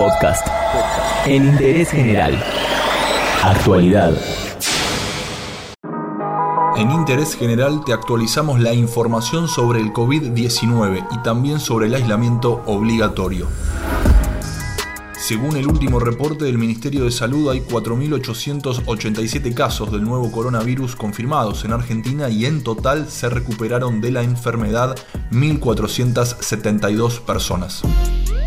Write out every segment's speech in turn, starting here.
Podcast. En interés general. Actualidad. En Interés General te actualizamos la información sobre el COVID-19 y también sobre el aislamiento obligatorio. Según el último reporte del Ministerio de Salud, hay 4.887 casos del nuevo coronavirus confirmados en Argentina y en total se recuperaron de la enfermedad 1.472 personas.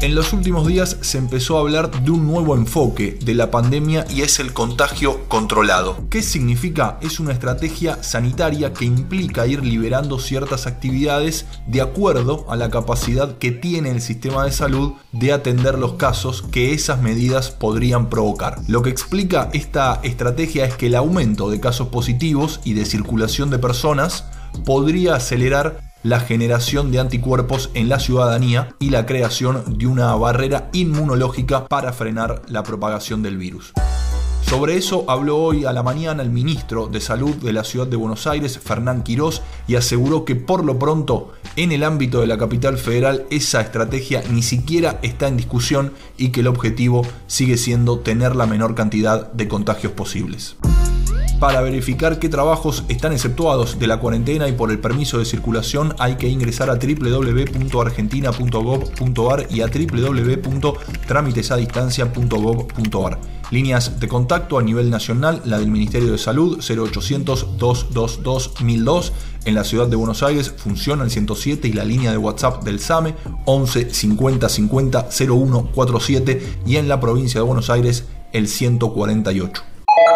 En los últimos días se empezó a hablar de un nuevo enfoque de la pandemia y es el contagio controlado. ¿Qué significa? Es una estrategia sanitaria que implica ir liberando ciertas actividades de acuerdo a la capacidad que tiene el sistema de salud de atender los casos que esas medidas podrían provocar. Lo que explica esta estrategia es que el aumento de casos positivos y de circulación de personas podría acelerar la generación de anticuerpos en la ciudadanía y la creación de una barrera inmunológica para frenar la propagación del virus. Sobre eso habló hoy a la mañana el ministro de Salud de la ciudad de Buenos Aires, Fernán Quirós, y aseguró que por lo pronto en el ámbito de la capital federal esa estrategia ni siquiera está en discusión y que el objetivo sigue siendo tener la menor cantidad de contagios posibles para verificar qué trabajos están exceptuados de la cuarentena y por el permiso de circulación hay que ingresar a www.argentina.gov.ar y a www.trámitesadistancia.gov.ar. Líneas de contacto a nivel nacional, la del Ministerio de Salud 0800 222 1002. En la ciudad de Buenos Aires funciona el 107 y la línea de WhatsApp del SAME 11 50 50 01 47 y en la provincia de Buenos Aires el 148.